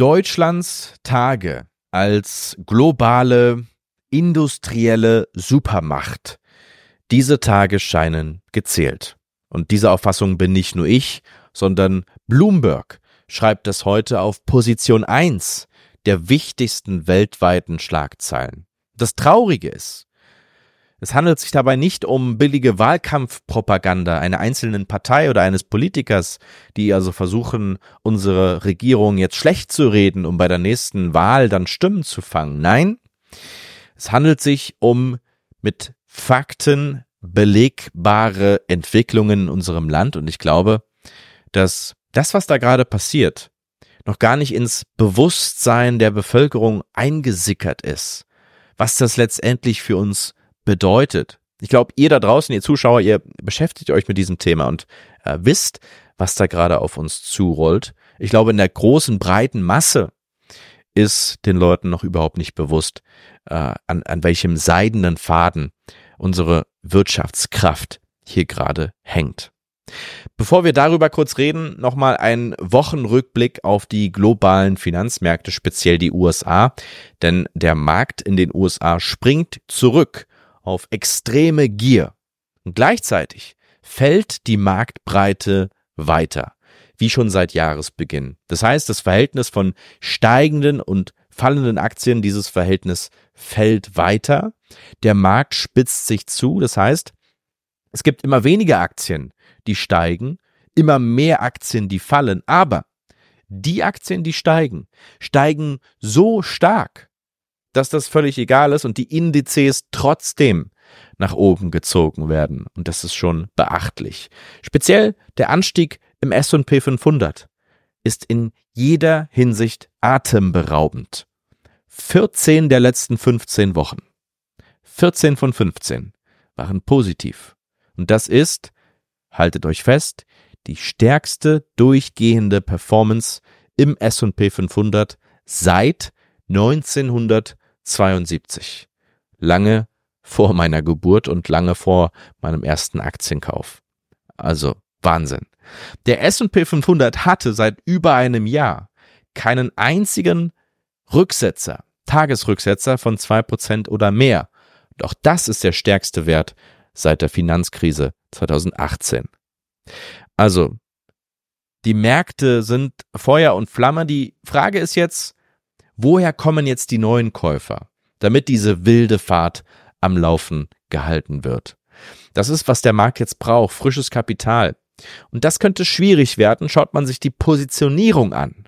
Deutschlands Tage als globale industrielle Supermacht. Diese Tage scheinen gezählt. Und diese Auffassung bin nicht nur ich, sondern Bloomberg schreibt das heute auf Position 1 der wichtigsten weltweiten Schlagzeilen. Das Traurige ist, es handelt sich dabei nicht um billige Wahlkampfpropaganda einer einzelnen Partei oder eines Politikers, die also versuchen, unsere Regierung jetzt schlecht zu reden, um bei der nächsten Wahl dann Stimmen zu fangen. Nein, es handelt sich um mit Fakten belegbare Entwicklungen in unserem Land und ich glaube, dass das, was da gerade passiert, noch gar nicht ins Bewusstsein der Bevölkerung eingesickert ist, was das letztendlich für uns bedeutet. Ich glaube, ihr da draußen, ihr Zuschauer, ihr beschäftigt euch mit diesem Thema und äh, wisst, was da gerade auf uns zurollt. Ich glaube, in der großen, breiten Masse ist den Leuten noch überhaupt nicht bewusst, äh, an, an welchem seidenen Faden unsere Wirtschaftskraft hier gerade hängt. Bevor wir darüber kurz reden, nochmal ein Wochenrückblick auf die globalen Finanzmärkte, speziell die USA, denn der Markt in den USA springt zurück auf extreme Gier. Und gleichzeitig fällt die Marktbreite weiter, wie schon seit Jahresbeginn. Das heißt, das Verhältnis von steigenden und fallenden Aktien, dieses Verhältnis fällt weiter. Der Markt spitzt sich zu. Das heißt, es gibt immer weniger Aktien, die steigen, immer mehr Aktien, die fallen. Aber die Aktien, die steigen, steigen so stark, dass das völlig egal ist und die Indizes trotzdem nach oben gezogen werden. Und das ist schon beachtlich. Speziell der Anstieg im S&P 500 ist in jeder Hinsicht atemberaubend. 14 der letzten 15 Wochen. 14 von 15 waren positiv. Und das ist, haltet euch fest, die stärkste durchgehende Performance im S&P 500 seit 1900 72. Lange vor meiner Geburt und lange vor meinem ersten Aktienkauf. Also Wahnsinn. Der S&P 500 hatte seit über einem Jahr keinen einzigen Rücksetzer, Tagesrücksetzer von 2% oder mehr. Doch das ist der stärkste Wert seit der Finanzkrise 2018. Also, die Märkte sind Feuer und Flamme. Die Frage ist jetzt, woher kommen jetzt die neuen Käufer, damit diese wilde Fahrt am Laufen gehalten wird. Das ist, was der Markt jetzt braucht, frisches Kapital. Und das könnte schwierig werden, schaut man sich die Positionierung an.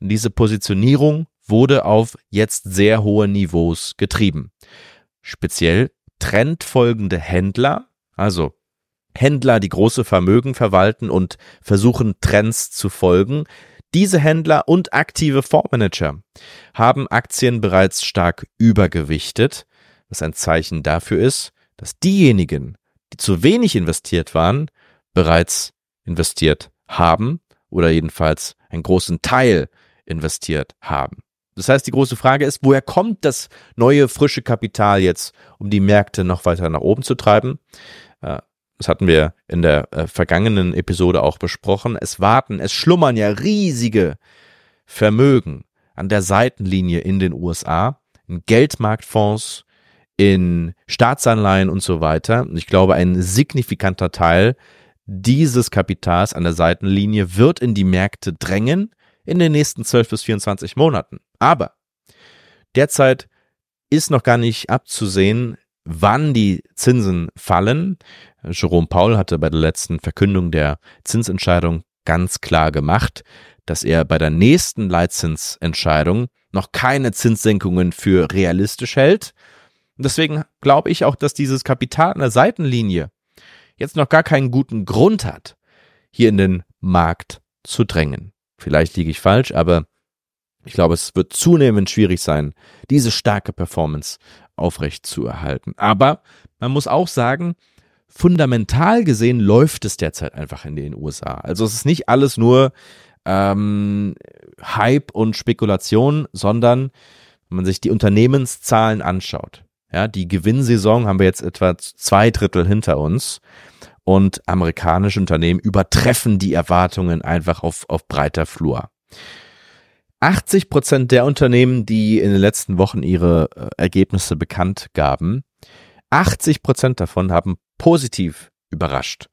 Diese Positionierung wurde auf jetzt sehr hohe Niveaus getrieben. Speziell trendfolgende Händler, also Händler, die große Vermögen verwalten und versuchen Trends zu folgen, diese Händler und aktive Fondsmanager haben Aktien bereits stark übergewichtet, was ein Zeichen dafür ist, dass diejenigen, die zu wenig investiert waren, bereits investiert haben oder jedenfalls einen großen Teil investiert haben. Das heißt, die große Frage ist, woher kommt das neue frische Kapital jetzt, um die Märkte noch weiter nach oben zu treiben? Das hatten wir in der äh, vergangenen Episode auch besprochen, es warten, es schlummern ja riesige Vermögen an der Seitenlinie in den USA, in Geldmarktfonds, in Staatsanleihen und so weiter. Und ich glaube, ein signifikanter Teil dieses Kapitals an der Seitenlinie wird in die Märkte drängen in den nächsten 12 bis 24 Monaten. Aber derzeit ist noch gar nicht abzusehen, wann die Zinsen fallen. Jerome Paul hatte bei der letzten Verkündung der Zinsentscheidung ganz klar gemacht, dass er bei der nächsten Leitzinsentscheidung noch keine Zinssenkungen für realistisch hält. Und deswegen glaube ich auch, dass dieses Kapital an der Seitenlinie jetzt noch gar keinen guten Grund hat, hier in den Markt zu drängen. Vielleicht liege ich falsch, aber ich glaube, es wird zunehmend schwierig sein, diese starke Performance aufrecht zu erhalten. Aber man muss auch sagen, fundamental gesehen läuft es derzeit einfach in den USA. Also es ist nicht alles nur ähm, Hype und Spekulation, sondern wenn man sich die Unternehmenszahlen anschaut, ja, die Gewinnsaison haben wir jetzt etwa zwei Drittel hinter uns und amerikanische Unternehmen übertreffen die Erwartungen einfach auf, auf breiter Flur. 80 Prozent der Unternehmen, die in den letzten Wochen ihre äh, Ergebnisse bekannt gaben, 80 Prozent davon haben positiv überrascht.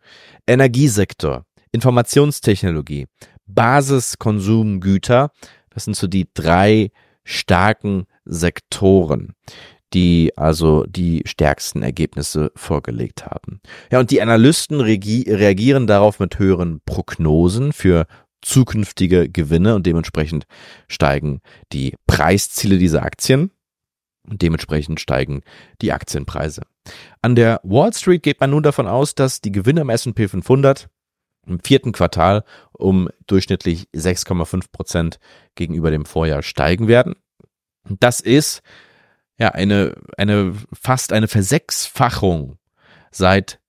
Energiesektor, Informationstechnologie, Basiskonsumgüter, das sind so die drei starken Sektoren, die also die stärksten Ergebnisse vorgelegt haben. Ja, und die Analysten reagieren darauf mit höheren Prognosen für zukünftige Gewinne und dementsprechend steigen die Preisziele dieser Aktien und dementsprechend steigen die Aktienpreise. An der Wall Street geht man nun davon aus, dass die Gewinne im S&P 500 im vierten Quartal um durchschnittlich 6,5 Prozent gegenüber dem Vorjahr steigen werden. Das ist ja eine, eine fast eine Versechsfachung seit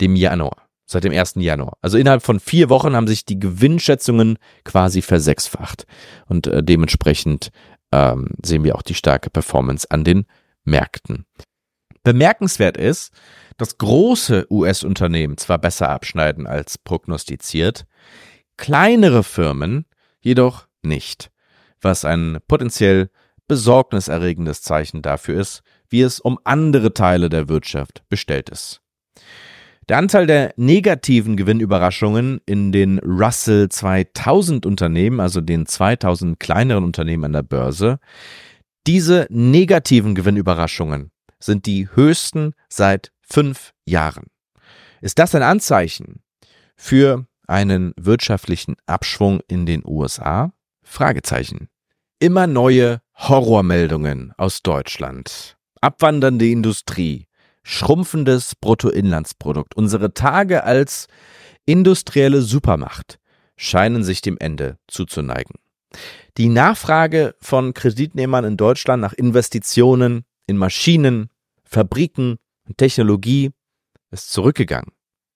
dem Januar, seit dem 1. Januar. Also innerhalb von vier Wochen haben sich die Gewinnschätzungen quasi versechsfacht und äh, dementsprechend ähm, sehen wir auch die starke Performance an den Märkten. Bemerkenswert ist, dass große US-Unternehmen zwar besser abschneiden als prognostiziert, kleinere Firmen jedoch nicht, was ein potenziell besorgniserregendes Zeichen dafür ist, wie es um andere Teile der Wirtschaft bestellt ist. Der Anteil der negativen Gewinnüberraschungen in den Russell 2000 Unternehmen, also den 2000 kleineren Unternehmen an der Börse, diese negativen Gewinnüberraschungen sind die höchsten seit fünf Jahren. Ist das ein Anzeichen für einen wirtschaftlichen Abschwung in den USA? Fragezeichen. Immer neue Horrormeldungen aus Deutschland. Abwandernde Industrie, schrumpfendes Bruttoinlandsprodukt. Unsere Tage als industrielle Supermacht scheinen sich dem Ende zuzuneigen. Die Nachfrage von Kreditnehmern in Deutschland nach Investitionen in Maschinen, Fabriken und Technologie ist zurückgegangen.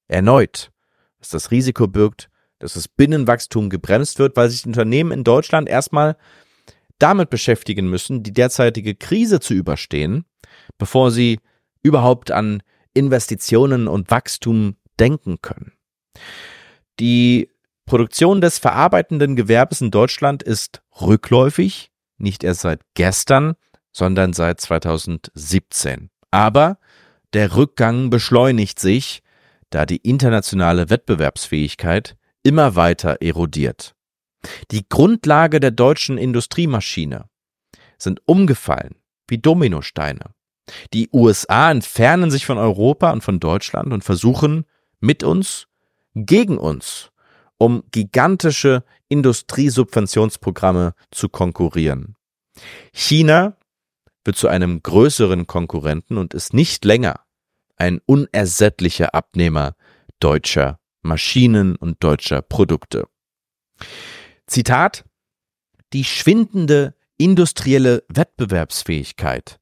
Erneut, was das Risiko birgt, dass das Binnenwachstum gebremst wird, weil sich Unternehmen in Deutschland erstmal damit beschäftigen müssen, die derzeitige Krise zu überstehen, bevor sie überhaupt an Investitionen und Wachstum denken können. Die Produktion des verarbeitenden Gewerbes in Deutschland ist rückläufig, nicht erst seit gestern, sondern seit 2017. Aber der Rückgang beschleunigt sich, da die internationale Wettbewerbsfähigkeit immer weiter erodiert. Die Grundlage der deutschen Industriemaschine sind umgefallen wie Dominosteine. Die USA entfernen sich von Europa und von Deutschland und versuchen mit uns, gegen uns, um gigantische Industriesubventionsprogramme zu konkurrieren. China wird zu einem größeren Konkurrenten und ist nicht länger ein unersättlicher Abnehmer deutscher Maschinen und deutscher Produkte. Zitat Die schwindende industrielle Wettbewerbsfähigkeit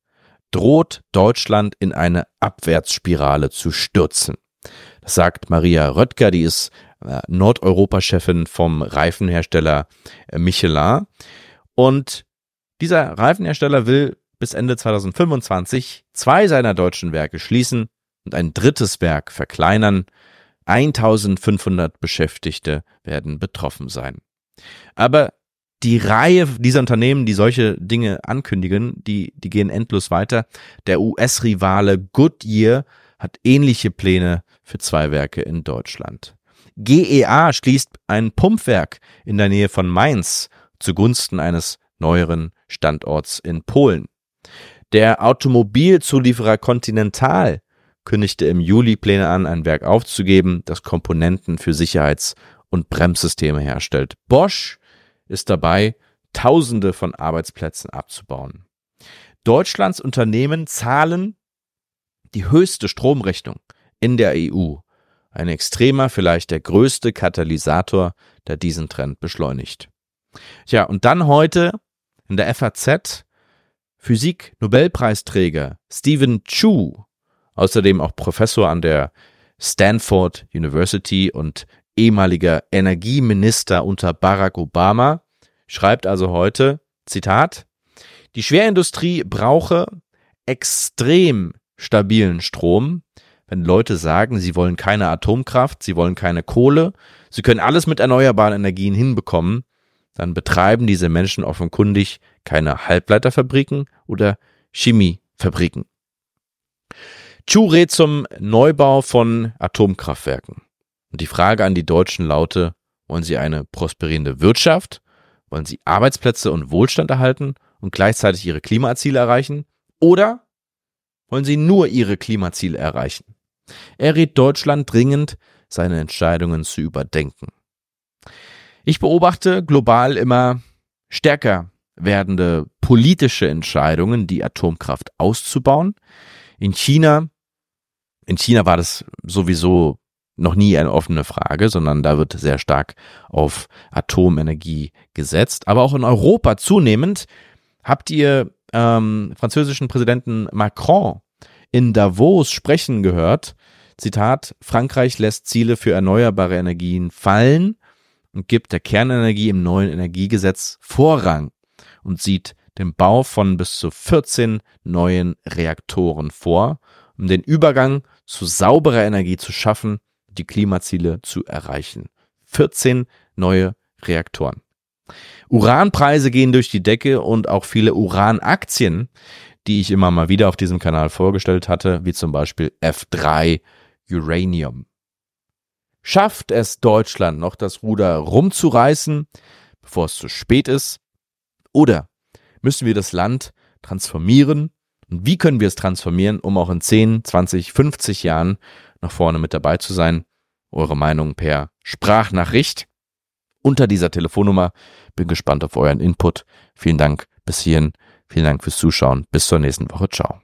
droht Deutschland in eine Abwärtsspirale zu stürzen. Das sagt Maria Röttger, die ist äh, Nordeuropa-Chefin vom Reifenhersteller äh, Michelin. Und dieser Reifenhersteller will bis Ende 2025 zwei seiner deutschen Werke schließen und ein drittes Werk verkleinern. 1500 Beschäftigte werden betroffen sein. Aber die Reihe dieser Unternehmen, die solche Dinge ankündigen, die, die gehen endlos weiter. Der US-Rivale Goodyear hat ähnliche Pläne für zwei Werke in Deutschland. GEA schließt ein Pumpwerk in der Nähe von Mainz zugunsten eines neueren Standorts in Polen. Der Automobilzulieferer Continental kündigte im Juli Pläne an, ein Werk aufzugeben, das Komponenten für Sicherheits- und Bremssysteme herstellt. Bosch ist dabei, Tausende von Arbeitsplätzen abzubauen. Deutschlands Unternehmen zahlen die höchste Stromrechnung in der EU. Ein extremer, vielleicht der größte Katalysator, der diesen Trend beschleunigt. Tja, und dann heute in der FAZ Physik-Nobelpreisträger Stephen Chu, außerdem auch Professor an der Stanford University und ehemaliger Energieminister unter Barack Obama, schreibt also heute, Zitat, die Schwerindustrie brauche extrem stabilen Strom. Wenn Leute sagen, sie wollen keine Atomkraft, sie wollen keine Kohle, sie können alles mit erneuerbaren Energien hinbekommen, dann betreiben diese Menschen offenkundig keine Halbleiterfabriken oder Chemiefabriken. Chu rät zum Neubau von Atomkraftwerken. Und die Frage an die Deutschen laute, wollen sie eine prosperierende Wirtschaft? Wollen sie Arbeitsplätze und Wohlstand erhalten und gleichzeitig ihre Klimaziele erreichen? Oder wollen sie nur ihre Klimaziele erreichen? Er rät Deutschland dringend, seine Entscheidungen zu überdenken. Ich beobachte global immer stärker werdende politische Entscheidungen, die Atomkraft auszubauen. In China, in China war das sowieso noch nie eine offene Frage, sondern da wird sehr stark auf Atomenergie gesetzt. Aber auch in Europa zunehmend habt ihr ähm, französischen Präsidenten Macron in Davos sprechen gehört. Zitat, Frankreich lässt Ziele für erneuerbare Energien fallen und gibt der Kernenergie im neuen Energiegesetz Vorrang und sieht den Bau von bis zu 14 neuen Reaktoren vor, um den Übergang zu sauberer Energie zu schaffen die Klimaziele zu erreichen. 14 neue Reaktoren. Uranpreise gehen durch die Decke und auch viele Uranaktien, die ich immer mal wieder auf diesem Kanal vorgestellt hatte, wie zum Beispiel F3 Uranium. Schafft es Deutschland noch das Ruder rumzureißen, bevor es zu spät ist? Oder müssen wir das Land transformieren? Und wie können wir es transformieren, um auch in 10, 20, 50 Jahren nach vorne mit dabei zu sein. Eure Meinung per Sprachnachricht unter dieser Telefonnummer. Bin gespannt auf euren Input. Vielen Dank bis hierhin. Vielen Dank fürs Zuschauen. Bis zur nächsten Woche. Ciao.